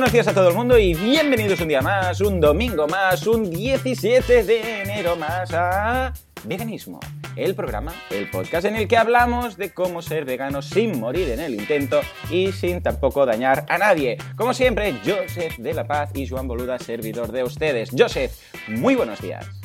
Buenos días a todo el mundo y bienvenidos un día más, un domingo más, un 17 de enero más a Veganismo, el programa, el podcast en el que hablamos de cómo ser vegano sin morir en el intento y sin tampoco dañar a nadie. Como siempre, Joseph de la Paz y Joan Boluda, servidor de ustedes. Joseph, muy buenos días.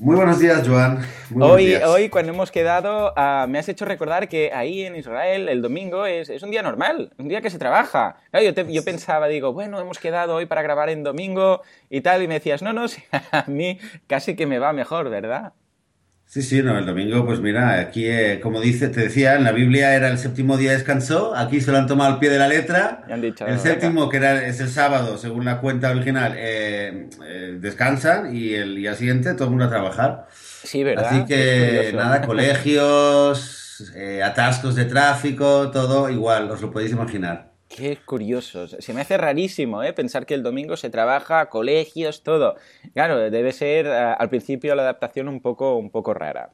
Muy buenos días, Joan. hoy, hoy, cuando hemos quedado, ah, me has hecho recordar que ahí en Israel el domingo es, un día normal, un día que se trabaja. yo, yo, pensaba, digo, bueno, hemos quedado hoy para grabar en domingo y tal, y me decías, no, no, a mí casi que me va mejor, ¿verdad? Sí, sí, no, el domingo, pues mira, aquí, eh, como dice, te decía, en la Biblia era el séptimo día descansó, aquí se lo han tomado al pie de la letra. el séptimo, que era, es el sábado, según la cuenta original, eh, eh, descansan y el día siguiente todo el mundo a trabajar. Sí, ¿verdad? Así que nada, colegios, atascos de tráfico, todo igual, os lo podéis imaginar. Qué curioso. Se me hace rarísimo ¿eh? pensar que el domingo se trabaja, colegios, todo. Claro, debe ser eh, al principio la adaptación un poco, un poco rara.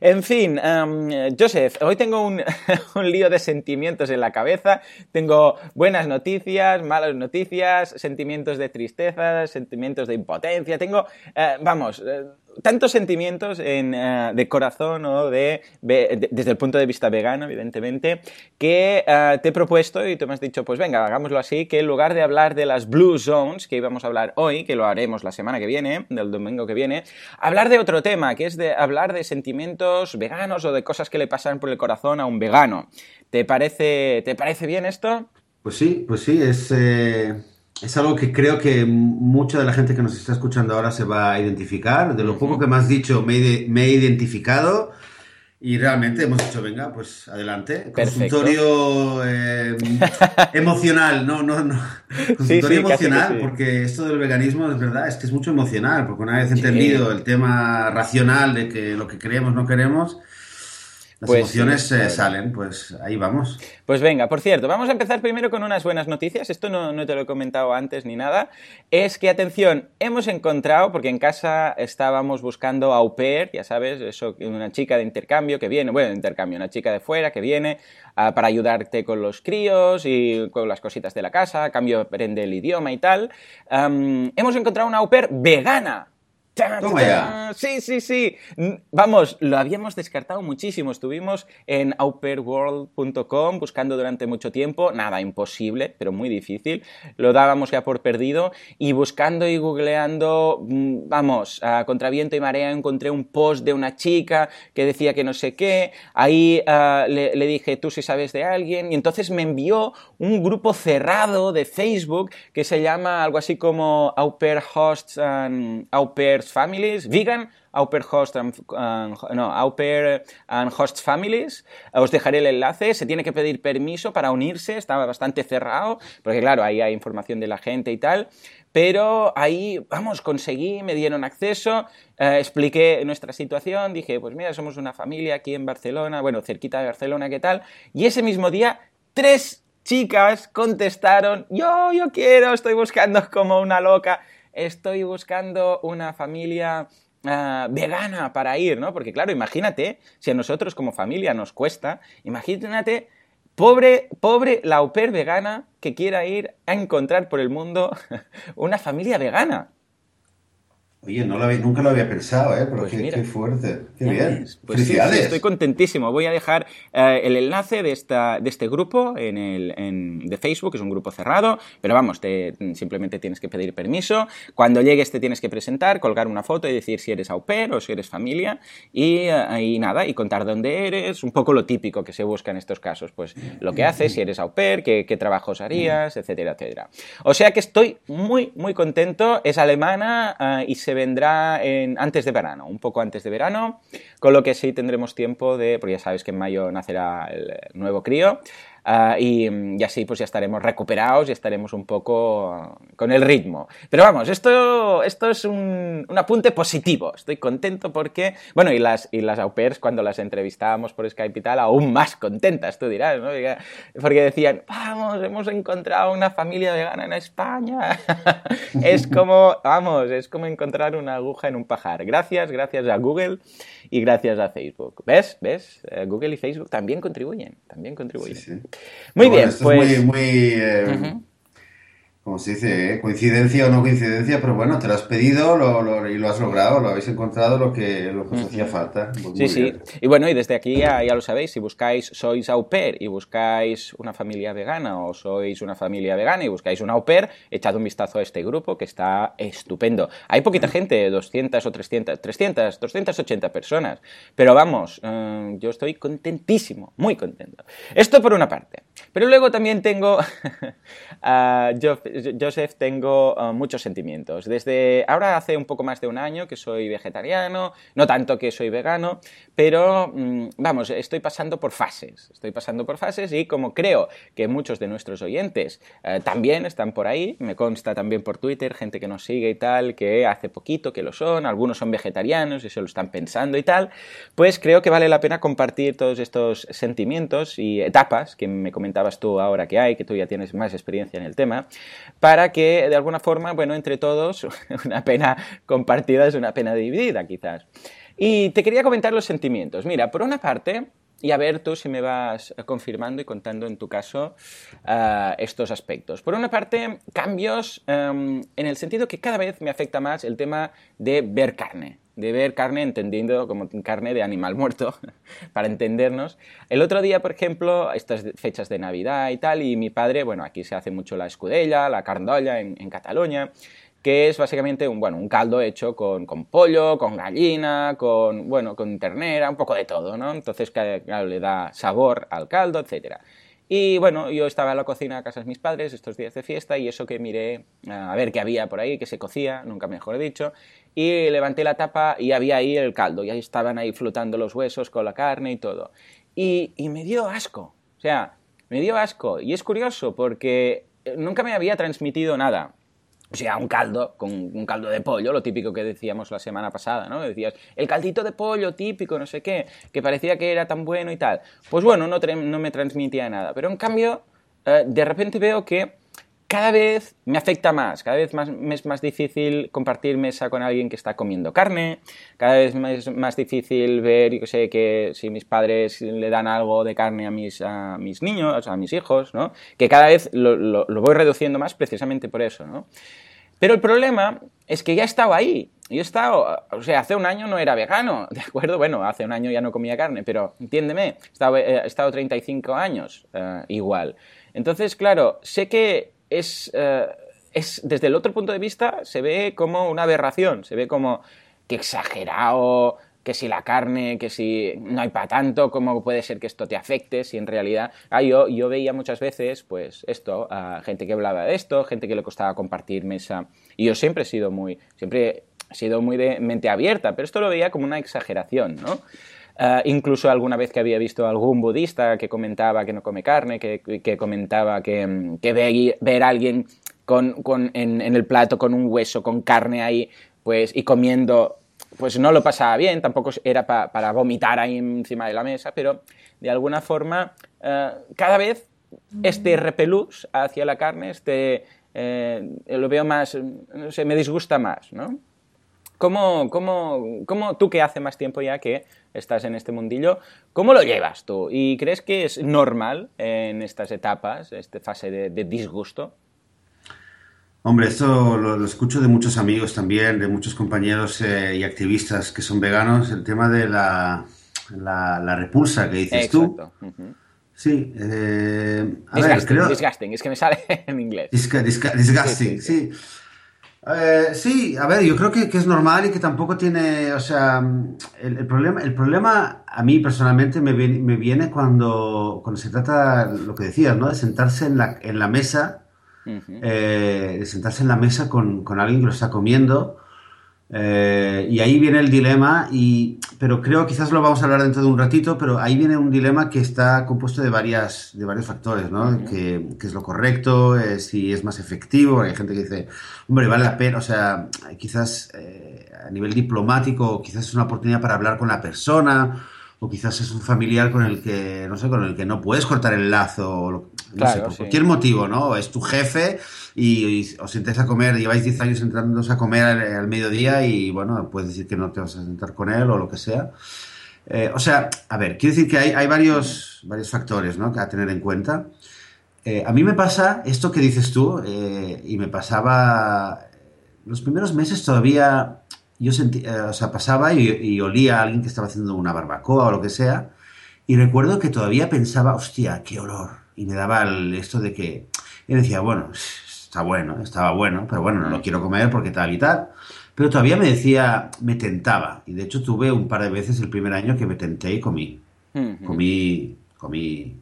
En fin, em, Joseph, hoy tengo un, un, lío de sentimientos en la cabeza. Tengo buenas noticias, malas noticias, sentimientos de tristeza, sentimientos de impotencia. Tengo, eh, vamos, eh, tantos sentimientos en, eh, de corazón o de, desde el punto de vista vegano, evidentemente, que te he propuesto y tú me has dicho, pues venga, hagámoslo así, que en lugar de hablar de las Blue Zones, que íbamos a hablar hoy, que lo haremos la semana que viene, del domingo que viene, hablar de otro tema, que es de hablar de sentimientos veganos o de cosas que le pasan por el corazón a un vegano. ¿Te parece, ¿te parece bien esto? Pues sí, pues sí, es, eh, es algo que creo que mucha de la gente que nos está escuchando ahora se va a identificar. De lo poco que me has dicho, me he identificado. Y realmente hemos dicho, venga, pues adelante. Consultorio eh, emocional, no, no, no. Consultorio emocional, porque esto del veganismo es verdad, es que es mucho emocional, porque una vez entendido el tema racional de que lo que queremos no queremos, las pues emociones eh, salen, pues ahí vamos. Pues venga, por cierto, vamos a empezar primero con unas buenas noticias. Esto no, te lo he comentado antes ni nada. Es que, atención, hemos encontrado, porque en casa estábamos buscando au pair, ya sabes, eso, una chica de intercambio que viene, bueno, de intercambio, una chica de fuera que viene ah, para ayudarte con los críos y con las cositas de la casa, a cambio aprende el idioma y tal. hemos encontrado una au pair vegana. Sí, sí, sí. Vamos, lo habíamos descartado muchísimo. Estuvimos en auperworld.com buscando durante mucho tiempo. Nada, imposible, pero muy difícil. Lo dábamos ya por perdido. Y buscando y googleando, mm, vamos, a contraviento y marea encontré un post de una chica que decía que no sé qué. Ahí ah, le, dije, tú si sabes de alguien. Y entonces me envió un grupo cerrado de Facebook que se llama algo así como Auper Hosts and Families, vegan, au host and, no, au and host families. Os dejaré el enlace. Se tiene que pedir permiso para unirse. Estaba bastante cerrado, porque claro, ahí hay información de la gente y tal. Pero ahí, vamos, conseguí, me dieron acceso, eh, expliqué nuestra situación, dije, pues mira, somos una familia aquí en Barcelona, bueno, cerquita de Barcelona, ¿qué tal? Y ese mismo día, tres chicas contestaron, yo, yo quiero, estoy buscando como una loca estoy buscando una familia ah, vegana para ir, ¿no? Porque claro, imagínate, si a nosotros como familia nos cuesta, imagínate, pobre, pobre la au pair vegana que quiera ir a encontrar por el mundo una familia vegana. Oye, no lo nunca lo había pensado, ¿eh? Pero pues qué, fuerte, qué bien. Pues Felicidades. estoy contentísimo. Voy a dejar eh, el enlace de, esta, de este grupo en el, en, de Facebook, es un grupo cerrado, pero vamos, te, simplemente tienes que pedir permiso. Cuando llegues te tienes que presentar, colgar una foto y decir si eres au pair o si eres familia y, eh, y nada, y contar dónde eres, un poco lo típico que se busca en estos casos, pues lo que haces, si eres au pair, qué, qué trabajos harías, etcétera, etcétera. O sea que estoy muy, muy contento. Es alemana eh, y se vendrá en, antes de verano, un poco antes de verano, con lo que sí tendremos tiempo de, porque ya sabes que en mayo nacerá el nuevo crío, Ah, y, así pues ya estaremos recuperados y estaremos un poco con el ritmo. Pero vamos, esto, esto es un, un, apunte positivo. Estoy contento porque, bueno, y las, y las au pairs cuando las entrevistábamos por Skype y tal, aún más contentas, tú dirás, ¿no? Porque decían, vamos, hemos encontrado una familia vegana en España. es como, vamos, es como encontrar una aguja en un pajar. Gracias, gracias a Google y gracias a Facebook. ¿Ves? ¿Ves? Eh, Google y Facebook también contribuyen, también contribuyen. Muy bien, pues... muy, muy, eh, como se dice, ¿eh? coincidencia o no coincidencia, pero bueno, te lo has pedido y lo has logrado, lo habéis encontrado lo que, lo que os hacía falta. Pues sí, sí. Y bueno, y desde aquí ya, ya, lo sabéis, si buscáis, sois au pair y buscáis una familia vegana o sois una familia vegana y buscáis un au pair, echad un vistazo a este grupo que está estupendo. Hay poquita gente, 200 o 300, 300, 280 personas, pero vamos, eh, yo estoy contentísimo, muy contento. Esto por una parte. Pero luego también tengo, Joseph, tengo uh, muchos sentimientos. Desde ahora hace un poco más de un año que soy vegetariano, no tanto que soy vegano, pero mm, vamos, estoy pasando por fases. Estoy pasando por fases y como creo que muchos de nuestros oyentes uh, también están por ahí, me consta también por Twitter, gente que nos sigue y tal, que hace poquito que lo son, algunos son vegetarianos y se lo están pensando y tal, pues creo que vale la pena compartir todos estos sentimientos y etapas que me tú ahora que hay, que tú ya tienes más experiencia en el tema, para que de alguna forma, bueno, entre todos, una pena compartida es una pena dividida quizás. Y te quería comentar los sentimientos. Mira, por una parte, y a ver tú si me vas confirmando y contando en tu caso ah, estos aspectos. Por una parte, cambios em, en el sentido que cada vez me afecta más el tema de ver carne de ver carne entendiendo como carne de animal muerto, para entendernos. El otro día, por ejemplo, estas fechas de Navidad y tal, y mi padre, bueno, aquí se hace mucho la escudella, la carndolla en, Cataluña, que es básicamente un, bueno, un caldo hecho con, pollo, con gallina, con, bueno, con ternera, un poco de todo, ¿no? Entonces, claro, le da sabor al caldo, etcétera. Y bueno, yo estaba en la cocina a casa de mis padres estos días de fiesta y eso que miré a ver qué había por ahí, que se cocía, nunca mejor dicho, y levanté la tapa y había ahí el caldo, y ahí estaban ahí flotando los huesos con la carne y todo. Y, y me dio asco, o sea, me dio asco. Y es curioso porque nunca me había transmitido nada. O sea, un caldo, con un caldo de pollo, lo típico que decíamos la semana pasada, ¿no? Decías, el caldito de pollo típico, no sé qué, que parecía que era tan bueno y tal. Pues bueno, no, no me transmitía nada. Pero en cambio, eh, de repente veo que cada vez me afecta más, cada vez más, me es más difícil compartir mesa con alguien que está comiendo carne, cada vez es más difícil ver, yo sé, que si mis padres le dan algo de carne a mis, a mis niños, a mis hijos, ¿no? Que cada vez lo, lo, voy reduciendo más precisamente por eso, ¿no? Pero el problema es que ya he estado ahí. Yo he estado, o sea, hace un año no era vegano, ¿de acuerdo? Bueno, hace un año ya no comía carne, pero entiéndeme, he estado, he estado 35 años uh, igual. Entonces, claro, sé que es, eh, es, desde el otro punto de vista, se ve como una aberración, se ve como que exagerado, que si la carne, que si no hay para tanto, ¿cómo puede ser que esto te afecte? Si en realidad... Ah, yo, yo veía muchas veces, pues, esto, a gente que hablaba de esto, gente que le costaba compartir mesa, y yo siempre he sido muy, siempre he sido muy de mente abierta, pero esto lo veía como una exageración, ¿no? Uh, incluso alguna vez que había visto algún budista que comentaba que no come carne, que, que comentaba que, que ve, ver a alguien con, con, en, en, el plato con un hueso, con carne ahí, pues, y comiendo, pues no lo pasaba bien, tampoco era pa, para vomitar ahí encima de la mesa, pero de alguna forma uh, cada vez este repelús hacia la carne, este, eh, lo veo más, no sé, me disgusta más, ¿no? ¿Cómo, cómo, cómo tú que hace más tiempo ya que estás en este mundillo, cómo lo llevas tú? ¿Y crees que es normal en estas etapas, esta fase de, disgusto? Hombre, esto lo, escucho de muchos amigos también, de muchos compañeros eh, y activistas que son veganos, el tema de la, la, repulsa que dices tú. Sí, eh, disgusting, es que me sale en inglés. disgusting, sí. Eh, sí, a ver, yo creo que, es normal y que tampoco tiene, o sea, el, problema, el problema a mí personalmente me viene, me viene cuando, cuando se trata, lo que decías, ¿no? De sentarse en la, en la mesa, eh, de sentarse en la mesa con, con alguien que lo está comiendo eh, y ahí viene el dilema, y, pero creo quizás lo vamos a hablar dentro de un ratito, pero ahí viene un dilema que está compuesto de, varias, de varios factores, ¿no? que, es lo correcto, eh, si es más efectivo, hay gente que dice, hombre, vale la pena, o sea, quizás eh, a nivel diplomático, quizás es una oportunidad para hablar con la persona, o quizás es un familiar con el que, no sé, con el que no puedes cortar el lazo, no sé, por cualquier motivo, ¿no? Es tu jefe y, os sentáis a comer, lleváis 10 años entrándoos a comer al, mediodía y, bueno, puedes decir que no te vas a sentar con él o lo que sea. Eh, o sea, a ver, quiero decir que hay, hay varios, varios factores, ¿no? Que a tener en cuenta. eh, a mí me pasa esto que dices tú, eh, y me pasaba los primeros meses todavía, yo sentía, o sea, pasaba y, olía a alguien que estaba haciendo una barbacoa o lo que sea, y recuerdo que todavía pensaba, hostia, qué olor, y me daba esto de que, y decía, bueno, está bueno, estaba bueno, pero bueno, no lo quiero comer porque tal y tal. Pero todavía me decía, me tentaba. Y de hecho tuve un par de veces el primer año que me tenté y comí. Comí, comí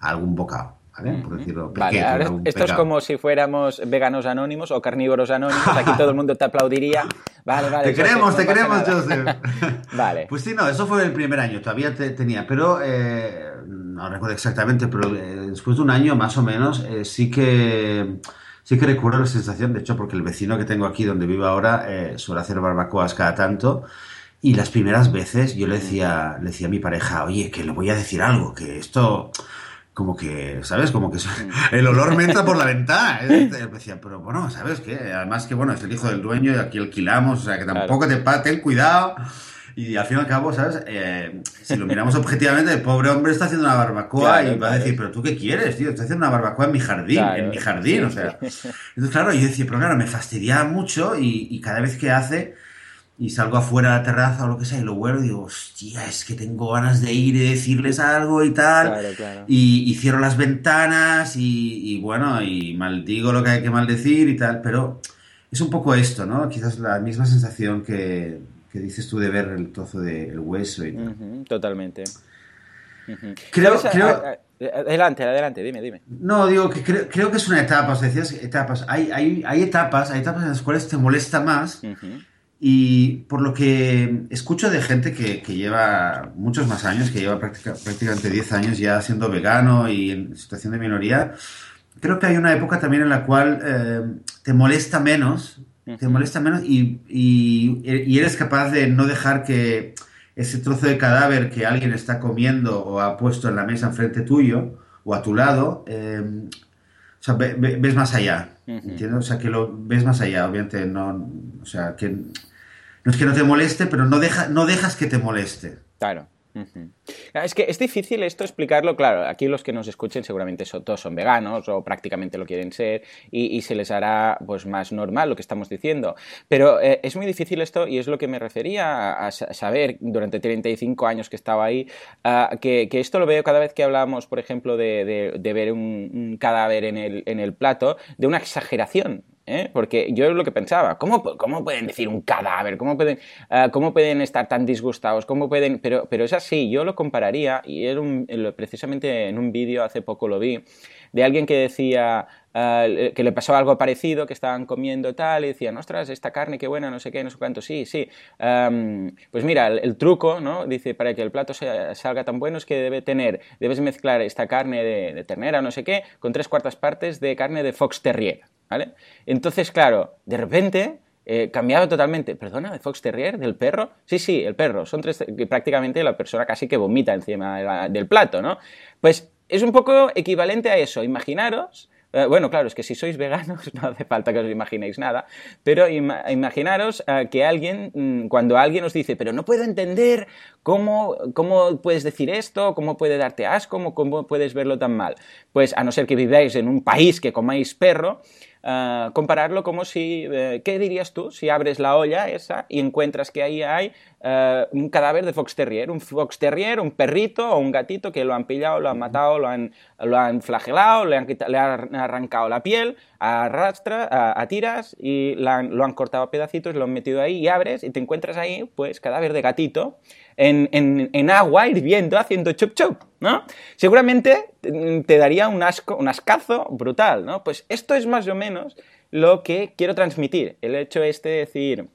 algún bocado. ¿Vale? Por decirlo. Vale, esto es como si fuéramos veganos anónimos o carnívoros anónimos. Aquí todo el mundo te aplaudiría. Vale, vale. Te queremos, te queremos, Joseph. vale. Pues sí, no, eso fue el primer año. Todavía tenía, pero eh, no recuerdo exactamente, pero eh, después de un año más o menos, eh, sí que sí que recuerdo la sensación, de hecho, porque el vecino que tengo aquí donde vivo ahora eh, suele hacer barbacoas cada tanto. Y las primeras veces yo le decía, le decía a mi pareja, oye, que le voy a decir algo, que esto, como que, ¿sabes? Como que el olor me entra por la ventana. Y decía, pero bueno, ¿sabes qué? Además que, bueno, es el hijo del dueño y aquí alquilamos, o sea, que tampoco te ten cuidado. Y al fin y al cabo, ¿sabes? Eh, si lo miramos objetivamente, el pobre hombre está haciendo una barbacoa y va a decir, pero tú qué quieres, tío, estoy haciendo una barbacoa en mi jardín, en mi jardín, o sea. Entonces, claro, yo decía, pero claro, me fastidia mucho y, cada vez que hace y salgo afuera a la terraza o lo que sea y lo vuelvo y digo, hostia, es que tengo ganas de ir y decirles algo y tal. Y, y, cierro las ventanas y, y, bueno, y maldigo lo que hay que maldecir y tal, pero es un poco esto, ¿no? Quizás la misma sensación que que dices tú de ver el trozo del hueso y tal. totalmente. Creo, Adelante, adelante, dime, dime. No, digo que creo, que es una etapa, o sea, decías etapas. Hay, hay, hay, etapas, hay etapas en las cuales te molesta más. Y por lo que escucho de gente que, que, lleva muchos más años, que lleva prácticamente 10 años ya siendo vegano y en situación de minoría, creo que hay una época también en la cual eh, te molesta menos te molesta menos y, y, eres capaz de no dejar que ese trozo de cadáver que alguien está comiendo o ha puesto en la mesa enfrente tuyo o a tu lado, em, o sea, ves más allá, ¿entiendes? O sea, que lo ves más allá, obviamente, no, o sea, que no es que no te moleste, pero no, deja, no dejas que te moleste. Claro. Es que es difícil esto explicarlo, claro, aquí los que nos escuchen seguramente todos son veganos o prácticamente lo quieren ser y, se les hará pues más normal lo que estamos diciendo, pero eh, es muy difícil esto y es lo que me refería a, saber durante 35 años que estaba ahí, que, esto lo veo cada vez que hablamos, por ejemplo, de, ver un, cadáver en el plato, de una exageración, ¿eh? Porque yo es lo que pensaba, ¿cómo, cómo pueden decir un cadáver? ¿Cómo pueden, ah, ¿Cómo pueden estar tan disgustados? ¿Cómo pueden...? Pero, pero es así, yo lo compararía, y era precisamente en un vídeo hace poco lo vi, de alguien que decía ah, que le pasó algo parecido, que estaban comiendo tal, y decían, ostras, esta carne qué buena, no sé qué, no sé cuánto, sí, sí. pues mira, el, truco, ¿no? Dice, para que el plato salga tan bueno es que debe tener, debes mezclar esta carne de, de ternera, no sé qué, con tres cuartas partes de carne de fox terrier. Entonces, claro, de repente eh, cambiado totalmente. ¿Perdona? ¿De Fox Terrier? ¿Del perro? Sí, sí, el perro. Son tres, prácticamente la persona casi que vomita encima del plato, ¿no? Pues es un poco equivalente a eso. Imaginaros eh, bueno, claro, es que si sois veganos no hace falta que os imaginéis nada, pero imaginaros eh, que alguien, mm, cuando alguien os dice, pero no puedo entender cómo, cómo puedes decir esto, cómo puede darte asco, cómo puedes verlo tan mal. Pues a no ser que viváis en un país que comáis perro, Ah, compararlo como si, eh, ¿qué dirías tú si abres la olla esa y encuentras que ahí hay eh, un cadáver de fox terrier? Un fox terrier, un perrito o un gatito que lo han pillado, lo han matado, lo han, lo han flagelado, le han, le han arrancado la piel, arrastra, a, tiras y lo han cortado a pedacitos, lo han metido ahí y abres y te encuentras ahí, pues, cadáver de gatito en, en, en agua hirviendo haciendo chup chup, ¿no? Seguramente te daría un asco, un ascazo brutal, ¿no? Pues esto es más o menos lo que quiero transmitir. El hecho este de decir,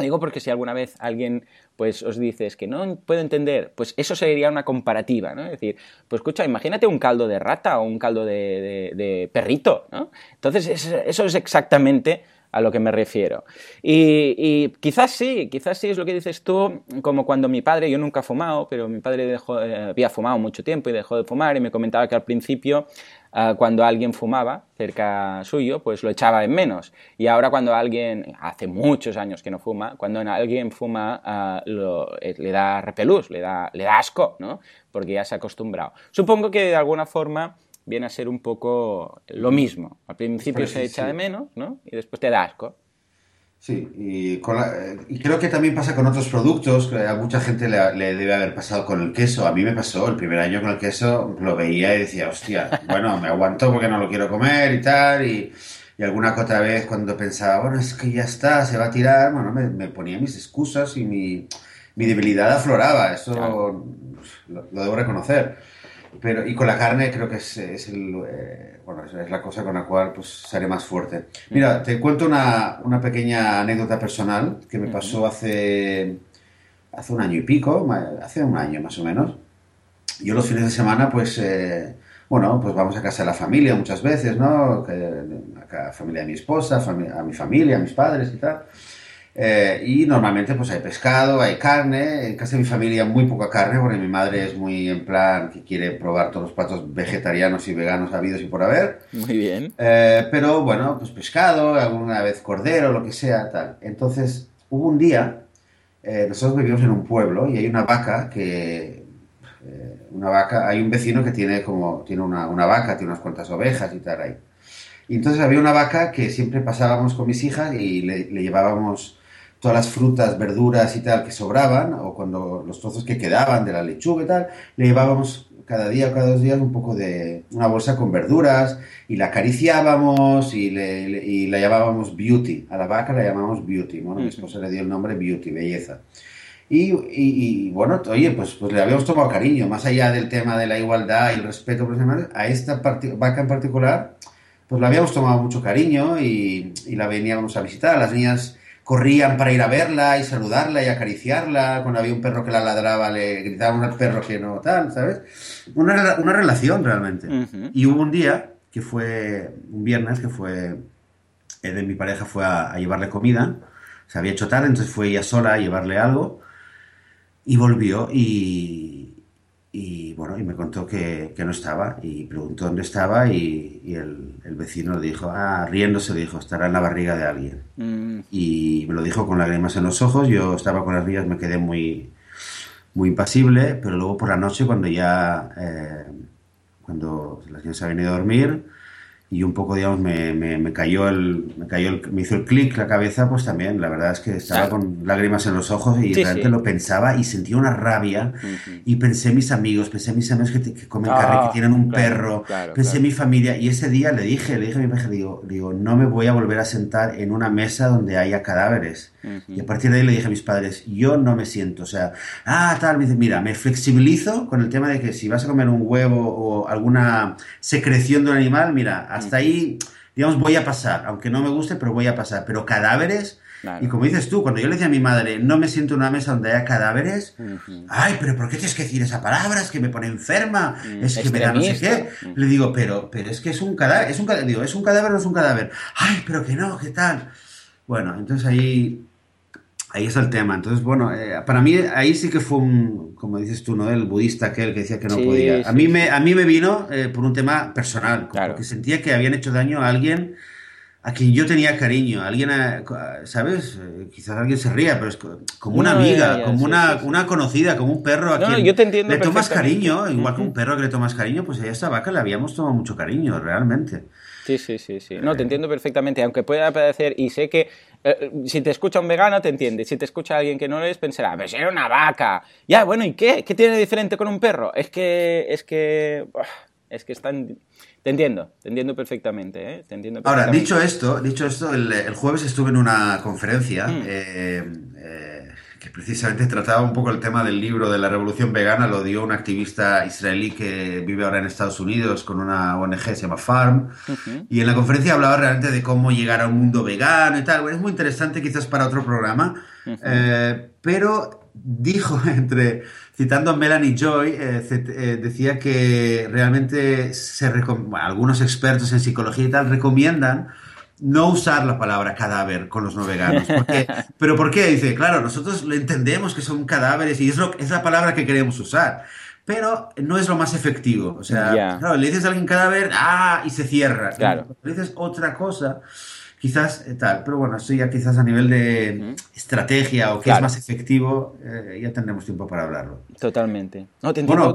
digo porque si alguna vez alguien pues os dices que no puedo entender, pues eso sería una comparativa, ¿no? Es decir, pues escucha, imagínate un caldo de rata o un caldo de, de, perrito, ¿no? Entonces eso es exactamente a lo que me refiero. Y, quizás sí, quizás sí es lo que dices tú, como cuando mi padre, yo nunca he fumado, pero mi padre dejó, eh, había fumado mucho tiempo y dejó de fumar y me comentaba que al principio ah, cuando alguien fumaba cerca suyo, pues lo echaba en menos. Y ahora cuando alguien, hace muchos años que no fuma, cuando alguien fuma ah, eh, le da repelús, le da, le da asco, ¿no? Porque ya se ha acostumbrado. Supongo que de alguna forma viene a ser un poco lo mismo. Al principio se echa de menos, ¿no? Y después te da asco. Sí, y, creo que también pasa con otros productos, a mucha gente le, debe haber pasado con el queso, a mí me pasó el primer año con el queso, lo veía y decía, hostia, bueno, me aguanto porque no lo quiero comer y tal, y, alguna que otra vez cuando pensaba, bueno, es que ya está, se va a tirar, bueno, me, ponía mis excusas y mi, debilidad afloraba, eso lo, debo reconocer. Pero, y con la carne creo que es, es el, eh, bueno, es la cosa con la cual pues seré más fuerte. Mira, te cuento una, una pequeña anécdota personal que me pasó hace, hace un año y pico, hace un año más o menos. Yo los fines de semana, pues, eh, bueno, pues vamos a casa de la familia muchas veces, ¿no? a la familia de mi esposa, a mi familia, a mis padres y tal. Eh, y normalmente pues hay pescado, hay carne. En casa de mi familia muy poca carne, porque mi madre es muy en plan que quiere probar todos los platos vegetarianos y veganos habidos y por haber. Muy bien. Eh, pero bueno, pues pescado, alguna vez cordero, lo que sea, tal. Entonces hubo un día, eh, nosotros vivimos en un pueblo y hay una vaca que... una vaca, hay un vecino que tiene como, tiene una, una vaca, tiene unas cuantas ovejas y tal ahí. Y entonces había una vaca que siempre pasábamos con mis hijas y le, le llevábamos todas las frutas, verduras y tal que sobraban, o cuando los trozos que quedaban de la lechuga y tal, le llevábamos cada día o cada dos días un poco de una bolsa con verduras y la acariciábamos y, le, y la llamábamos Beauty. A la vaca la llamamos Beauty. Bueno, mi esposa le dio el nombre Beauty, belleza. Y, y, bueno, oye, pues, pues le habíamos tomado cariño, más allá del tema de la igualdad y el respeto por los animales, a esta vaca en particular, pues la habíamos tomado mucho cariño y, y la veníamos a visitar. Las niñas corrían para ir a verla y saludarla y acariciarla. Cuando había un perro que la ladraba, le gritaban al perro que no tal, ¿sabes? Una, una relación realmente. Y hubo un día, que fue un viernes, que fue, eh, de mi pareja fue a, llevarle comida. Se había hecho tarde, entonces fue ella sola a llevarle algo. Y volvió y, y bueno, y me contó que, que, no estaba y preguntó dónde estaba y, y el, el, vecino le dijo, ah, riéndose dijo, estará en la barriga de alguien. Mm. Y me lo dijo con lágrimas en los ojos, yo estaba con las mías, me quedé muy, muy impasible, pero luego por la noche cuando ya, eh, cuando las niñas se habían ido a dormir, y un poco, digamos, me, me, cayó el, me cayó el, me hizo el clic la cabeza, pues también, la verdad es que estaba con lágrimas en los ojos y realmente lo pensaba y sentía una rabia y pensé en mis amigos, pensé en mis amigos que, comen carne, que ah, tienen un perro, pensé en mi familia y ese día le dije, le dije a mi pareja, digo, digo, no me voy a volver a sentar en una mesa donde haya cadáveres. Y a partir de ahí le dije a mis padres, yo no me siento, o sea, ah, tal, me dice, mira, me flexibilizo con el tema de que si vas a comer un huevo o alguna secreción de un animal, mira, hasta ahí, digamos, voy a pasar, aunque no me guste, pero voy a pasar. Pero cadáveres, y como dices tú, cuando yo le decía a mi madre, no me siento en una mesa donde haya cadáveres, ay, pero ¿por qué tienes que decir esa palabra? Es que me pone enferma, mm, es que me da no sé qué. Le digo, pero, pero es que es un cadáver, es un cadáver, digo, ¿es un cadáver o no es un cadáver? Ay, pero que no, ¿qué tal? Bueno, entonces ahí Ahí es el tema. Entonces, bueno, eh, para mí ahí sí que fue un, como dices tú, ¿no? El budista aquel que decía que no podía. A, mí me, a mí me vino eh, por un tema personal, claro. porque sentía que habían hecho daño a alguien a quien yo tenía cariño, alguien, ¿sabes? Eh, quizás alguien se ría, pero es como una amiga, como una, una conocida, como un perro a quien yo te entiendo le tomas cariño, igual que un perro que le tomas cariño, pues a esta vaca le habíamos tomado mucho cariño, realmente. Sí, sí, sí, sí. No, te entiendo perfectamente, aunque pueda parecer, y sé que eh, si te escucha un vegano te entiende, si te escucha alguien que no lo es, pensará, pero si era una vaca. Ya, bueno, ¿y qué? ¿Qué tiene diferente con un perro? Es que, es que, es que están... Te entiendo, te entiendo perfectamente, ¿eh? Te entiendo Ahora, dicho esto, dicho esto, el, jueves estuve en una conferencia mm. eh, eh, precisamente trataba un poco el tema del libro de la revolución vegana, lo dio un activista israelí que vive ahora en Estados Unidos con una ONG, se llama Farm, y en la conferencia hablaba realmente de cómo llegar a un mundo vegano y tal. es muy interesante quizás para otro programa, eh, pero dijo entre citando a Melanie Joy, eh, eh, decía que realmente se algunos expertos en psicología y tal recomiendan no usar la palabra cadáver con los no veganos. ¿Pero por qué? Dice, claro, nosotros lo entendemos que son cadáveres y es, lo, es la palabra que queremos usar. Pero no es lo más efectivo. O sea, claro, le dices a alguien cadáver, ah, y se cierra. Claro. Le dices otra cosa, quizás eh, tal, pero bueno, eso ya quizás a nivel de estrategia o qué es más efectivo, eh, ya tendremos tiempo para hablarlo. Totalmente. bueno,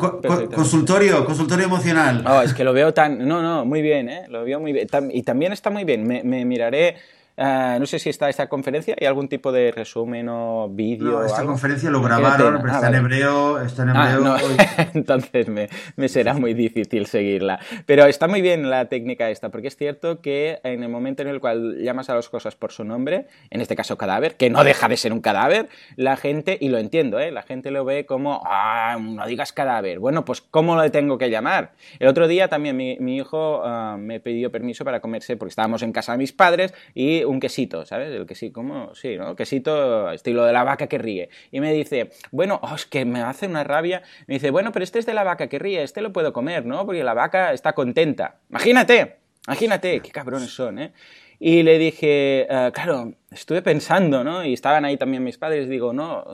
consultorio, consultorio emocional. Oh, es que lo veo tan, no, no, muy bien, ¿eh? Lo veo muy bien. Y también está muy bien, me, me miraré Ah, no sé si está esta conferencia, ¿hay algún tipo de resumen o vídeo? No, esta conferencia lo grabaron, pero está, en hebreo, está en ah, hebreo. Entonces me, me, será muy difícil seguirla. Pero está muy bien la técnica esta, porque es cierto que en el momento en el cual llamas a las cosas por su nombre, en este caso cadáver, que no deja de ser un cadáver, la gente, y lo entiendo, ¿eh? la gente lo ve como, ah, no digas cadáver. Bueno, pues ¿cómo lo tengo que llamar? El otro día también mi, mi hijo ah, me pidió permiso para comerse, porque estábamos en casa de mis padres, y un quesito, ¿sabes? El quesito, ¿cómo? Sí, ¿no? Quesito estilo de la vaca que ríe. Y me dice, bueno, oh, es que me hace una rabia. Me dice, bueno, pero este es de la vaca que ríe, este lo puedo comer, ¿no? Porque la vaca está contenta. Imagínate, imagínate, qué cabrones son, ¿eh? Y le dije, ah, claro, estuve pensando, ¿no? Y estaban ahí también mis padres, digo, no,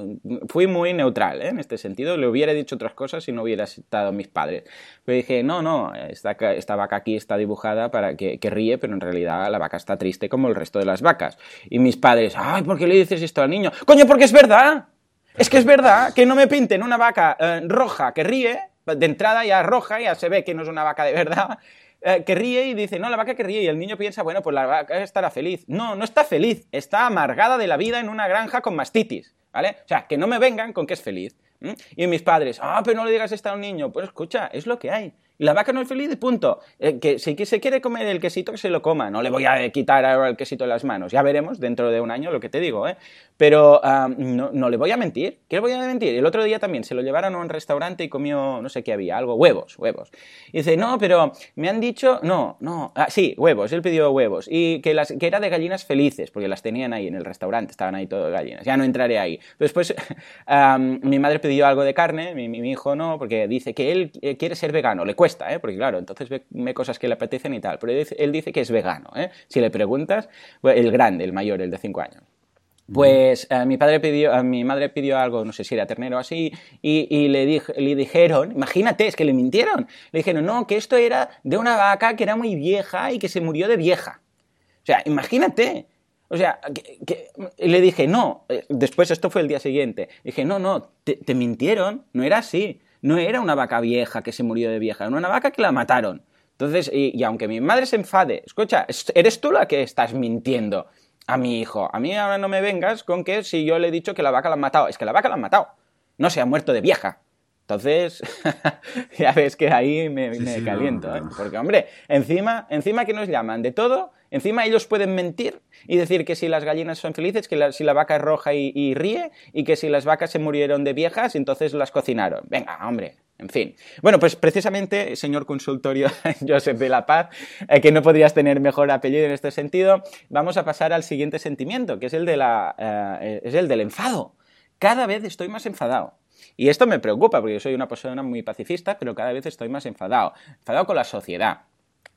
fui muy neutral ¿eh? en este sentido, le hubiera dicho otras cosas si no hubiera estado mis padres. Pero dije, no, no, esta, esta vaca aquí está dibujada para que, que, ríe, pero en realidad la vaca está triste como el resto de las vacas. Y mis padres, ay, ¿por qué le dices esto al niño? Coño, porque es verdad. Es que es verdad que no me pinten una vaca eh, roja que ríe, de entrada ya roja, ya se ve que no es una vaca de verdad, eh, que ríe y dice, no, la vaca que ríe. Y el niño piensa, bueno, pues la vaca estará feliz. No, no está feliz. Está amargada de la vida en una granja con mastitis. ¿Vale? O sea, que no me vengan con que es feliz. Y mis padres, ah, pero no le digas esto a un niño. Pues escucha, es lo que hay la vaca no es feliz punto. Eh, que si se quiere comer el quesito, que se lo coma. No le voy a quitar ahora el quesito de las manos. Ya veremos dentro de un año lo que te digo, ¿eh? Pero no, le voy a mentir. ¿Qué le voy a mentir? El otro día también se lo llevaron a un restaurante y comió, no sé qué había, algo, huevos, huevos. Y dice, no, pero me han dicho, no, no, ah, sí, huevos, él pidió huevos. Y que, las, que era de gallinas felices, porque las tenían ahí en el restaurante, estaban ahí todas gallinas. Ya no entraré ahí. Después mi madre pidió algo de carne, mi, mi, hijo no, porque dice que él eh, quiere ser vegano, le cuesta ¿eh? Porque claro, entonces ve, cosas que le apetecen y tal. Pero él dice, que es vegano, ¿eh? Si le preguntas, el grande, el mayor, el de 5 años. Pues a mi padre pidió, a mi madre pidió algo, no sé si era ternero o así, y, le, le dijeron, imagínate, es que le mintieron. Le dijeron, no, que esto era de una vaca que era muy vieja y que se murió de vieja. O sea, imagínate. O sea, que, le dije, no, eh, después esto fue el día siguiente. Dije, no, no, te mintieron, no era así no era una vaca vieja que se murió de vieja, era una vaca que la mataron. Entonces, y, aunque mi madre se enfade, escucha, eres tú la que estás mintiendo a mi hijo. A mí ahora no me vengas con que si yo le he dicho que la vaca la han matado, es que la vaca la han matado, no se ha muerto de vieja. Entonces, ya ves que ahí me, caliento, ¿eh? porque hombre, encima, encima que nos llaman de todo, encima ellos pueden mentir y decir que si las gallinas son felices, que si la vaca es roja y, ríe, y que si las vacas se murieron de viejas, entonces las cocinaron. Venga, hombre, en fin. Bueno, pues precisamente, señor consultorio Joseph de la Paz, eh, que no podrías tener mejor apellido en este sentido, vamos a pasar al siguiente sentimiento, que es el, la, eh, es el del enfado. Cada vez estoy más enfadado. Y esto me preocupa porque yo soy una persona muy pacifista, pero cada vez estoy más enfadado. Enfadado con la sociedad.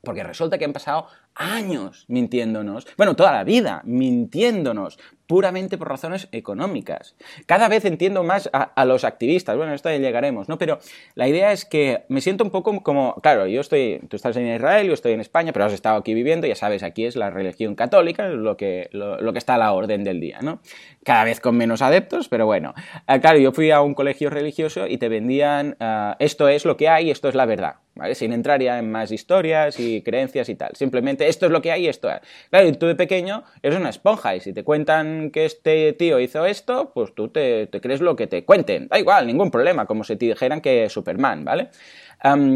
Porque resulta que han pasado años mintiéndonos, bueno, toda la vida mintiéndonos, puramente por razones económicas. Cada vez entiendo más a, los activistas, bueno, esto ya llegaremos, ¿no? Pero la idea es que me siento un poco como, claro, yo estoy, tú estás en Israel, yo estoy en España, pero has estado aquí viviendo, ya sabes, aquí es la religión católica, lo que, lo, que está a la orden del día, ¿no? Cada vez con menos adeptos, pero bueno. Ah, claro, yo fui a un colegio religioso y te vendían, ah, esto es lo que hay, esto es la verdad, ¿vale? Sin entrar ya en más historias y creencias y tal. Simplemente esto es lo que hay, esto es. Claro, y tú de pequeño eres una esponja y si te cuentan que este tío hizo esto, pues tú te, te crees lo que te cuenten. Da igual, ningún problema, como si te dijeran que es Superman, ¿vale?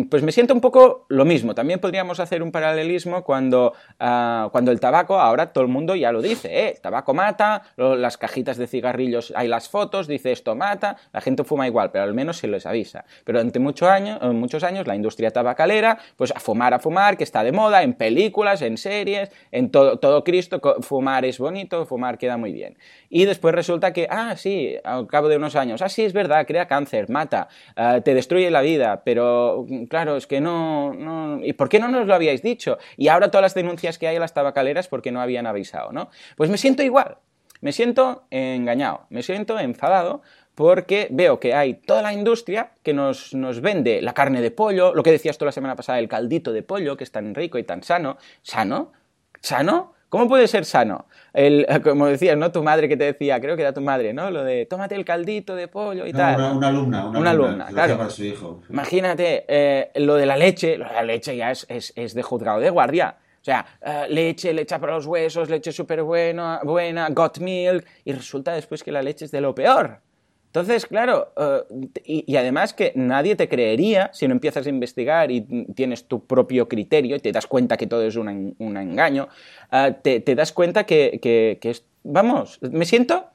Pues me siento un poco lo mismo. También podríamos hacer un paralelismo cuando, ah, cuando el tabaco, ahora todo el mundo ya lo dice, ¿eh? tabaco mata, las cajitas de cigarrillos, hay las fotos, dice esto mata, la gente fuma igual, pero al menos se les avisa. Pero durante muchos años, eh, muchos años la industria tabacalera, pues a fumar, a fumar, que está de moda, en películas, en series, en todo, todo Cristo, fumar es bonito, fumar queda muy bien. Y después resulta que, ah, sí, al cabo de unos años, ah, sí, es verdad, crea cáncer, mata, ah, te destruye la vida, pero claro, es que no, no, ¿y por qué no nos lo habíais dicho? Y ahora todas las denuncias que hay a las tabacaleras porque no habían avisado, ¿no? Pues me siento igual, me siento engañado, me siento enfadado porque veo que hay toda la industria que nos, nos, vende la carne de pollo, lo que decías tú la semana pasada, el caldito de pollo, que es tan rico y tan sano, sano, sano, ¿Cómo puede ser sano? El, como decías, ¿no? Tu madre que te decía, creo que era tu madre, ¿no? Lo de tómate el caldito de pollo y tal. Una, alumna, una, alumna, claro. Para su hijo. Imagínate, eh, lo de la leche, lo de la leche ya es, es, de juzgado de guardia. O sea, eh, leche, leche para los huesos, leche súper buena, buena, got milk, y resulta después que la leche es de lo peor. Entonces, claro, eh, y, además que nadie te creería si no empiezas a investigar y tienes tu propio criterio y te das cuenta que todo es un, engaño, eh, te, das cuenta que, que, que es, vamos, me siento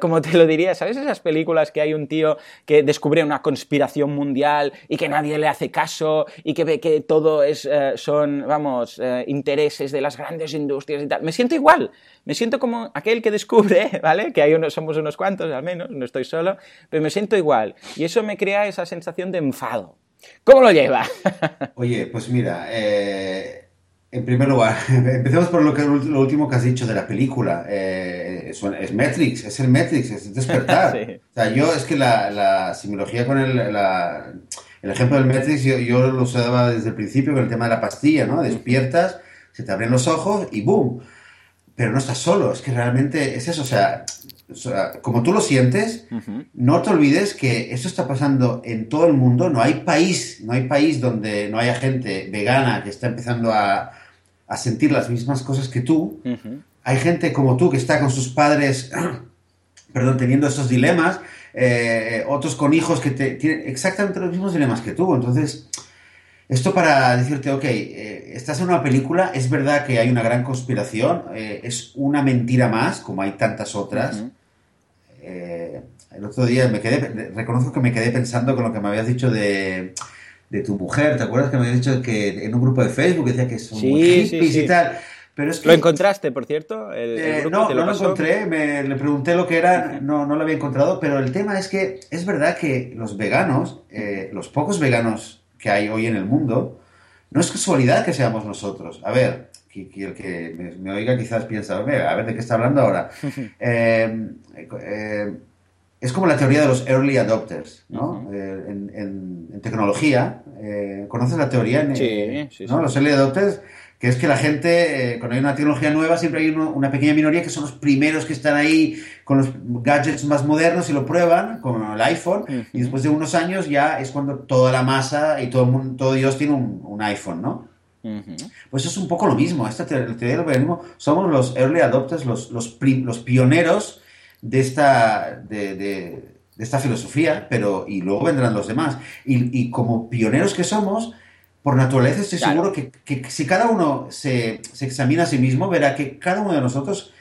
como te lo diría, ¿sabes esas películas que hay un tío que descubre una conspiración mundial y que nadie le hace caso y que ve que todo es, eh, son, vamos, eh, intereses de las grandes industrias y tal? Me siento igual, me siento como aquel que descubre, ¿vale? Que hay unos, somos unos cuantos al menos, no estoy solo, pero me siento igual. Y eso me crea esa sensación de enfado. ¿Cómo lo lleva? Oye, pues mira, eh en primer lugar, empecemos por lo, que, lo último que has dicho de la película. Eh, es, Matrix, es el Matrix, es despertar. O sea, yo es que la, la simbología con el, el ejemplo del Matrix, yo, yo, lo usaba desde el principio con el tema de la pastilla, ¿no? Despiertas, se te abren los ojos y ¡boom! Pero no estás solo, es que realmente es eso, o sea, como tú lo sientes, no te olvides que eso está pasando en todo el mundo. No hay país, no hay país donde no haya gente vegana que está empezando a, a sentir las mismas cosas que tú. Hay gente como tú que está con sus padres, perdón, teniendo esos dilemas. Eh, otros con hijos que tienen exactamente los mismos dilemas que tú. Entonces, esto para decirte, ok, eh, estás en una película, es verdad que hay una gran conspiración, eh, es una mentira más, como hay tantas otras. Eh, el otro día me quedé, reconozco que me quedé pensando con lo que me habías dicho de, tu mujer. ¿Te acuerdas que me habías dicho que en un grupo de Facebook decía que son hippies y tal? Pero ¿Lo encontraste, por cierto? no, no lo encontré, me, le pregunté lo que era, no, no lo había encontrado, pero el tema es que es verdad que los veganos, los pocos veganos que hay hoy en el mundo, no es casualidad que seamos nosotros. A ver, que, el que me, oiga quizás piensa, a ver, ¿de qué está hablando ahora? Eh, eh, es como la teoría de los early adopters, ¿no? Eh, en, tecnología, ¿conoces la teoría? sí, sí, ¿no? Los early adopters que es que la gente, eh, cuando hay una tecnología nueva, siempre hay una pequeña minoría que son los primeros que están ahí con los gadgets más modernos y lo prueban, como el iPhone, y después de unos años ya es cuando toda la masa y todo, el mundo, todo Dios tiene un, iPhone, ¿no? Pues es un poco lo mismo, esta teoría del veganismo, somos los early adopters, los, los, los pioneros de esta, de, de, esta filosofía, pero y luego vendrán los demás. Y, y como pioneros que somos, por naturaleza estoy seguro que, si cada uno se, examina a sí mismo, verá que cada uno de nosotros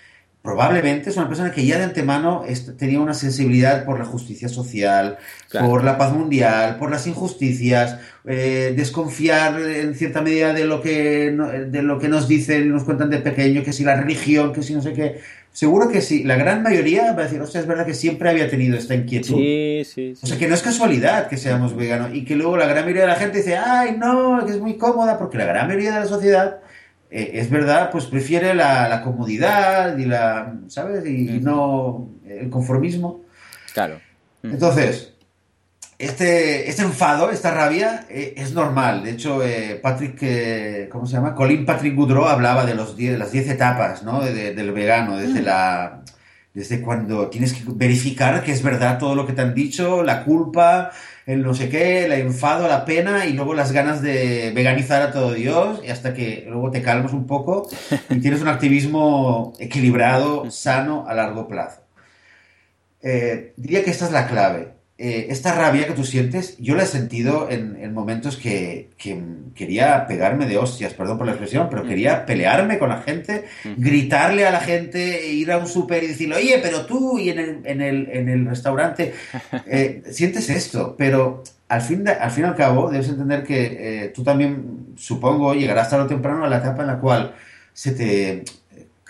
probablemente es una persona que ya de antemano tenía una sensibilidad por la justicia social, por la paz mundial, por las injusticias, eh, desconfiar en cierta medida de lo que de lo que nos dicen nos cuentan de pequeño, que si la religión, que si no sé qué. Seguro que sí, la gran mayoría va a decir, hostia, es verdad que siempre había tenido esta inquietud. Sí, sí, O sea, que no es casualidad que seamos veganos y que luego la gran mayoría de la gente dice, ay, no, que es muy cómoda, porque la gran mayoría de la sociedad, eh, es verdad, pues prefiere la, comodidad y la, ¿sabes? Y, no el conformismo. Claro. Entonces, este, este enfado, esta rabia, eh, es normal. De hecho, eh, Patrick, eh, ¿cómo se llama? Colin Patrick Goudreau hablaba de, los de las 10 etapas ¿no? del vegano, desde, la, desde cuando tienes que verificar que es verdad todo lo que te han dicho, la culpa, el no sé qué, el enfado, la pena y luego las ganas de veganizar a todo Dios y hasta que luego te calmas un poco y tienes un activismo equilibrado, sano, a largo plazo. diría que esta es la clave eh, esta rabia que tú sientes, yo la he sentido en, momentos que, quería pegarme de hostias, perdón por la expresión, pero quería pelearme con la gente, gritarle a la gente, ir a un súper y decirle, oye, pero tú, y en el, en el, en el restaurante, eh, sientes esto, pero al fin, al fin y al cabo, debes entender que eh, tú también, supongo, llegarás tarde o temprano a la etapa en la cual se te,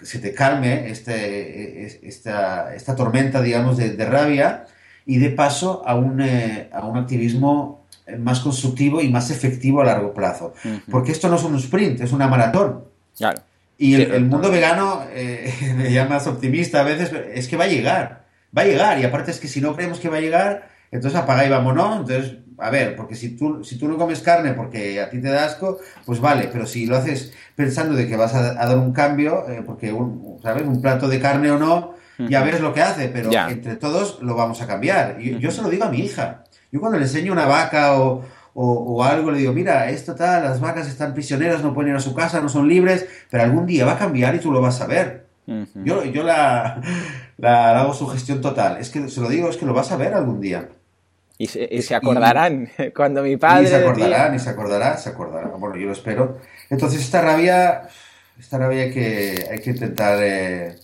se te calme este, esta, esta tormenta, digamos, de, de rabia y de paso a un, eh, a un activismo eh, más constructivo y más efectivo a largo plazo. Porque esto no es un sprint, es una maratón. Claro. Y el, mundo vegano, eh, me llamas optimista a veces, es que va a llegar, va a llegar. Y aparte es que si no creemos que va a llegar, entonces apaga y vámonos. Entonces a ver, porque si tú, si tú no comes carne porque a ti te da asco, pues vale, pero si lo haces pensando de que vas a, dar un cambio, eh, porque, un, ¿sabes? Un plato de carne o no, ya ves lo que hace, pero entre todos lo vamos a cambiar. Y yo se lo digo a mi hija. Yo cuando le enseño una vaca o, o, algo, le digo, mira, esto tal, las vacas están prisioneras, no pueden ir a su casa, no son libres, pero algún día va a cambiar y tú lo vas a ver. Yo, yo la, la, hago su gestión total. Es que se lo digo, es que lo vas a ver algún día. Y se, acordarán cuando mi padre. Y se acordarán, y se acordará, se acordará. Bueno, yo lo espero. Entonces, esta rabia, esta rabia hay que, hay que intentar. Eh,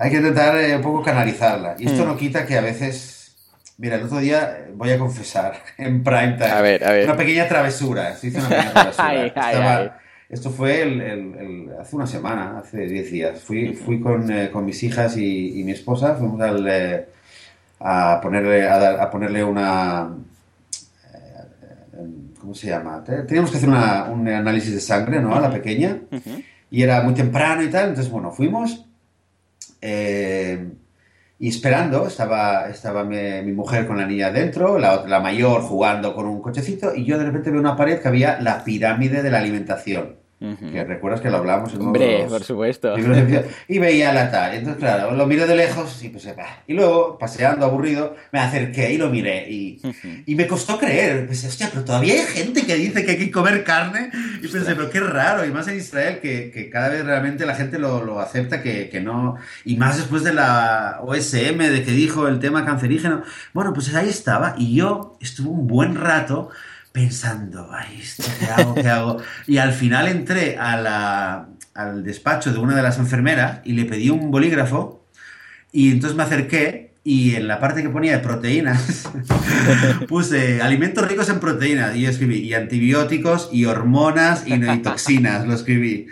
hay que intentar eh, un poco canalizarla. Y esto mm. no quita que a veces. Mira, el otro día voy a confesar en prime time. A ver, a ver. Una pequeña travesura. una pequeña travesura. Esto fue el, hace una semana, hace 10 días. Fui, fui con, eh, con mis hijas y, mi esposa, fuimos al, a ponerle, a, ponerle una... Eh, ¿Cómo se llama? Teníamos que hacer una, un análisis de sangre, ¿no? A la pequeña. Y era muy temprano y tal. Entonces, bueno, fuimos. Eh, y esperando, estaba, estaba mi, mujer con la niña dentro, la, la mayor jugando con un cochecito, y yo de repente veo una pared que había la pirámide de la alimentación. Que recuerdas que lo hablamos en Hombre, por supuesto. Y veía la tal. Entonces, claro, lo miré de lejos y pues, y luego, paseando, aburrido, me acerqué y lo miré. Y, y me costó creer. Pensé, hostia, pero todavía hay gente que dice que hay que comer carne. Y pensé, pero qué raro. Y más en Israel, que, que cada vez realmente la gente lo, lo acepta, que, que, no. Y más después de la OSM, de que dijo el tema cancerígeno. Bueno, pues ahí estaba. Y yo estuve un buen rato pensando, ay, ¿qué hago? ¿Qué hago? Y al final entré a al despacho de una de las enfermeras y le pedí un bolígrafo y entonces me acerqué y en la parte que ponía de proteínas puse alimentos ricos en proteínas y yo escribí y antibióticos y hormonas y, toxinas, lo escribí.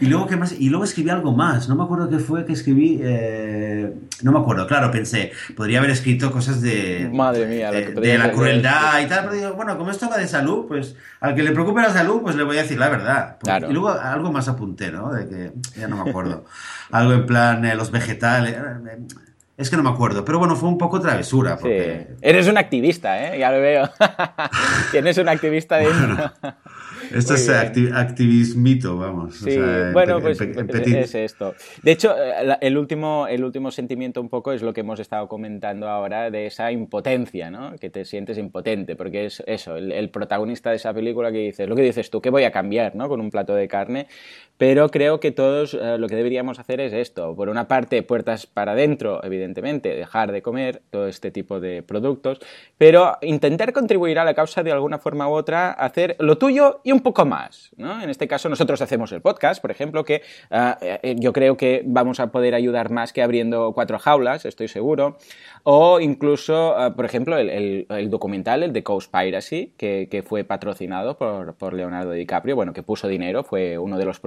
Y luego, ¿qué más? Y luego escribí algo más, no me acuerdo qué fue que escribí, eh, no me acuerdo, claro, pensé, podría haber escrito cosas de, Madre mía, de, la crueldad y tal, pero digo, bueno, como esto va de salud, pues al que le preocupe la salud, pues le voy a decir la verdad. Pues, y luego algo más apunté, ¿no? De que ya no me acuerdo. algo en plan, eh, los vegetales. Eh, es que no me acuerdo, pero bueno, fue un poco travesura. Porque... Eres un activista, ¿eh? Ya lo veo. Tienes un activista dentro. Esto es activismito, vamos. Sí, bueno, pues es esto. De hecho, eh, el último, el último sentimiento un poco es lo que hemos estado comentando ahora de esa impotencia, ¿no? Que te sientes impotente, porque es eso, el, protagonista de esa película que dices, lo que dices tú, que voy a cambiar, ¿no? Con un plato de carne, pero creo que todos eh, lo que deberíamos hacer es esto. Por una parte, puertas para adentro, evidentemente, dejar de comer todo este tipo de productos, pero intentar contribuir a la causa de alguna forma u otra, hacer lo tuyo y un poco más. ¿no? En este caso, nosotros hacemos el podcast, por ejemplo, que ah, eh, yo creo que vamos a poder ayudar más que abriendo cuatro jaulas, estoy seguro. O incluso, ah, por ejemplo, el, documental, el de Piracy, que, que fue patrocinado por, por, Leonardo DiCaprio, bueno, que puso dinero, fue uno de los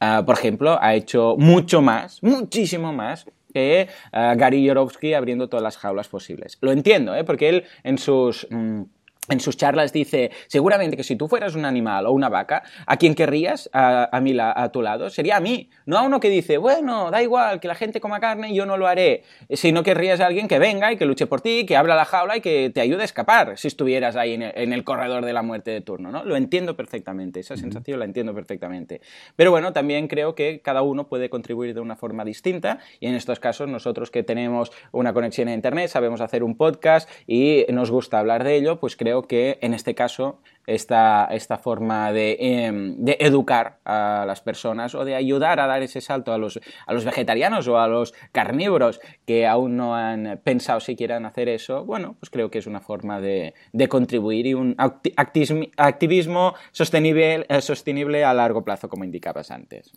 Ah, por ejemplo, ha hecho mucho más, muchísimo más que Gary Yorovsky abriendo todas las jaulas posibles. Lo entiendo, ¿eh? porque él en sus... Mm, en sus charlas dice, seguramente que si tú fueras un animal o una vaca, ¿a quién querrías a, a, mí a tu lado? Sería a mí, no a uno que dice, bueno, da igual que la gente coma carne, yo no lo haré, sino querrías a alguien que venga y que luche por ti, que abra la jaula y que te ayude a escapar si estuvieras ahí en el, corredor de la muerte de turno, ¿no? Lo entiendo perfectamente, esa sensación la entiendo perfectamente. Pero bueno, también creo que cada uno puede contribuir de una forma distinta y en estos casos nosotros que tenemos una conexión a Internet, sabemos hacer un podcast y nos gusta hablar de ello, pues creo que en este caso esta, esta forma em, de, educar a las personas o de ayudar a dar ese salto a los, a los vegetarianos o a los carnívoros que aún no han pensado si quieran hacer eso, bueno, pues creo que es una forma de, contribuir y un activismo, sostenible, eh, sostenible a largo plazo, como indicabas antes.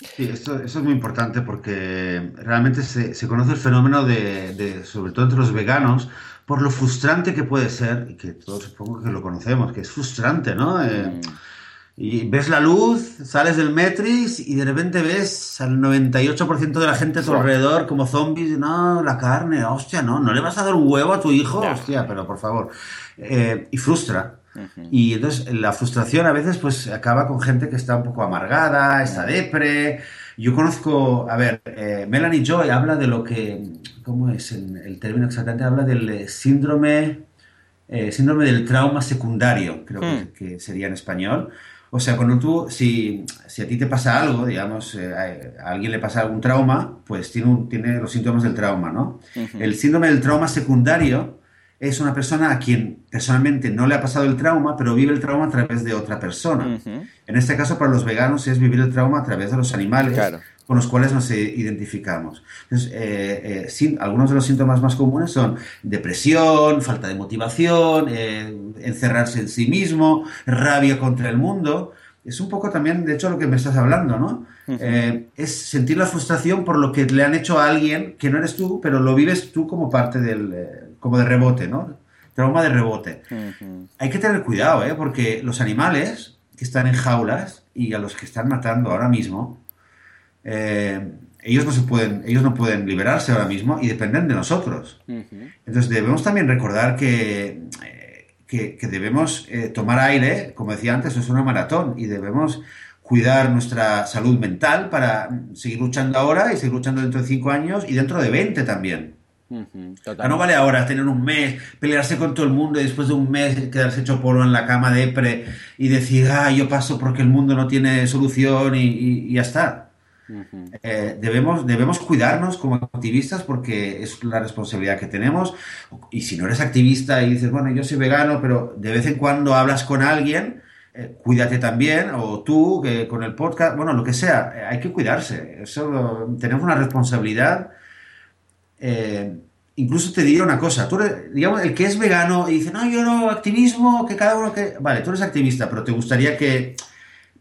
Sí, esto, eso es muy importante porque realmente se, conoce el fenómeno de, sobre todo entre los veganos, por lo frustrante que puede ser, y que todos supongo que lo conocemos, que es frustrante, ¿no? Eh. Y ves la luz, sales del Matrix y de repente ves al 98% de la gente a tu alrededor como zombies. No, la carne, hostia, no, no le vas a dar un huevo a tu hijo, hostia, pero por favor. Eh, y frustra. Y entonces la frustración a veces pues acaba con gente que está un poco amargada, está depre, Yo conozco, a ver, eh, Melanie Joy habla de lo que, ¿cómo es el, el término exactamente? Habla del eh, síndrome, eh, síndrome del trauma secundario, creo que, Hmm. que sería en español. O sea, cuando tú, si, si a ti te pasa algo, digamos, eh, a, alguien le pasa algún trauma, pues tiene, un- tiene los síntomas del trauma, ¿no? El síndrome del trauma secundario es una persona a quien personalmente no le ha pasado el trauma, pero vive el trauma a través de otra persona. En este caso, para los veganos es vivir el trauma a través de los animales Claro. con los cuales nos eh, identificamos. Entonces, eh, eh, algunos de los síntomas más comunes son depresión, falta de motivación, eh, encerrarse en sí mismo, rabia contra el mundo. Es un poco también, de hecho, lo que me estás hablando, ¿no? Es sentir la frustración por lo que le han hecho a alguien que no eres tú, pero lo vives tú como parte del, como de rebote, ¿no? Trauma de rebote. Hay que tener cuidado, ¿eh? porque los animales que están en jaulas y a los que están matando ahora mismo, eh, ellos, no se pueden, ellos no pueden liberarse ahora mismo y dependen de nosotros. Entonces debemos también recordar que, eh, que, que debemos eh, tomar aire, como decía antes, es una maratón y debemos cuidar nuestra salud mental para seguir luchando ahora y seguir luchando dentro de cinco años y dentro de 20 también. No vale ahora tener un mes, pelearse con todo el mundo y después de un mes quedarse hecho polvo en la cama de pre y decir, ah, yo paso porque el mundo no tiene solución y, y- y ya está. Eh, debemos, debemos cuidarnos como activistas porque es la responsabilidad que tenemos. Y si no eres activista y dices, bueno, yo soy vegano, pero de vez en cuando hablas con alguien, eh, cuídate también, o tú que con el podcast, bueno, lo que sea, eh, hay que cuidarse. Eso lo- tenemos una responsabilidad. Eh, incluso te diré una cosa, tú eres, digamos, el que es vegano y dice, no, yo no, activismo, que cada uno que... Vale, tú eres activista, pero te gustaría que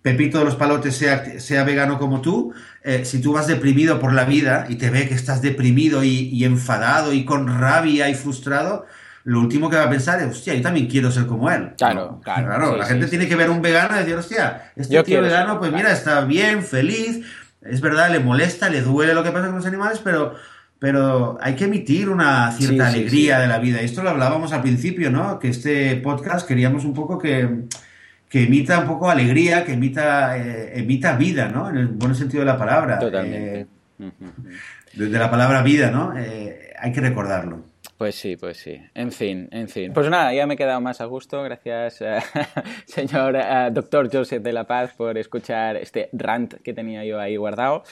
Pepito de los Palotes sea, sea vegano como tú, eh, si tú vas deprimido por la vida y te ve que estás deprimido y, y enfadado y con rabia y frustrado, lo último que va a pensar es, hostia, yo también quiero ser como él. Claro, claro, sí, la sí, gente sí. tiene que ver un vegano y decir, hostia, este Yo tío ser vegano, pues claro. mira, está bien, feliz, es verdad, le molesta, le duele lo que pasa con los animales, pero, pero hay que emitir una cierta Sí, alegría sí. de la vida. Esto lo hablábamos al principio, ¿no? Que este podcast queríamos un poco que, que emita un poco alegría, que emita, eh, emita vida, ¿no? En el buen sentido de la palabra. Totalmente. Eh, de la palabra vida, ¿no? Eh, hay que recordarlo. Pues sí, pues sí. En fin, en fin. Pues nada, ya me he quedado más a gusto. Gracias, eh, señor eh, doctor Joseph de la Paz, por escuchar este rant que tenía yo ahí guardado.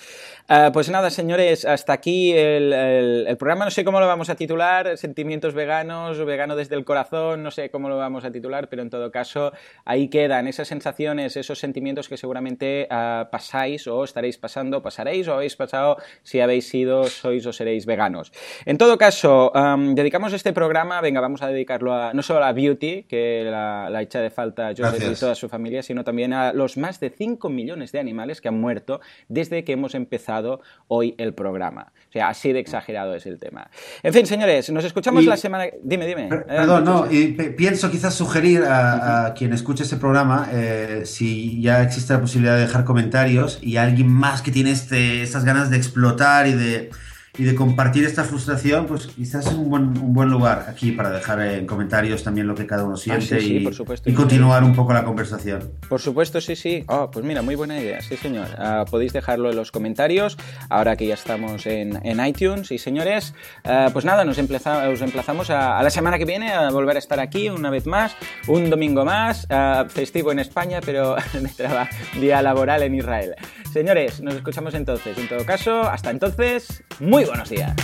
Eh, pues nada, señores, hasta aquí el, programa. No sé cómo lo vamos a titular. Sentimientos veganos, vegano desde el corazón. No sé cómo lo vamos a titular, pero en todo caso, ahí quedan esas sensaciones, esos sentimientos que seguramente pasáis o estaréis pasando, pasaréis o habéis pasado si habéis sido, sois o seréis veganos. En todo caso, am, dedicamos este programa, venga, vamos a dedicarlo a, no solo a Beauty, que la, la echa de falta Joseph Gracias. y toda su familia, sino también a los más de 5 millones de animales que han muerto desde que hemos empezado hoy el programa. O sea, así de exagerado es el tema. En fin, señores, nos escuchamos Y- la semana... Dime, dime. Per- Perdón, no, y pienso quizás sugerir a, a quien escuche este programa, eh, si ya existe la posibilidad de dejar comentarios y alguien más que tiene este, estas ganas de explotar y de, y de compartir esta frustración, pues quizás es un buen, un buen lugar aquí para dejar en comentarios también lo que cada uno siente Ah, sí, sí, y, por supuesto. y continuar un poco la conversación. Por supuesto, sí, sí. Oh, pues mira, muy buena idea, sí, señor. Ah, podéis dejarlo en los comentarios, ahora que ya estamos en, en iTunes. Y señores, ah, pues nada, nos emplaza- os emplazamos a, a la semana que viene a volver a estar aquí una vez más, un domingo más, ah, festivo en España, pero de traba- día laboral en Israel. Señores, nos escuchamos entonces. En todo caso, hasta entonces, muy buenos días.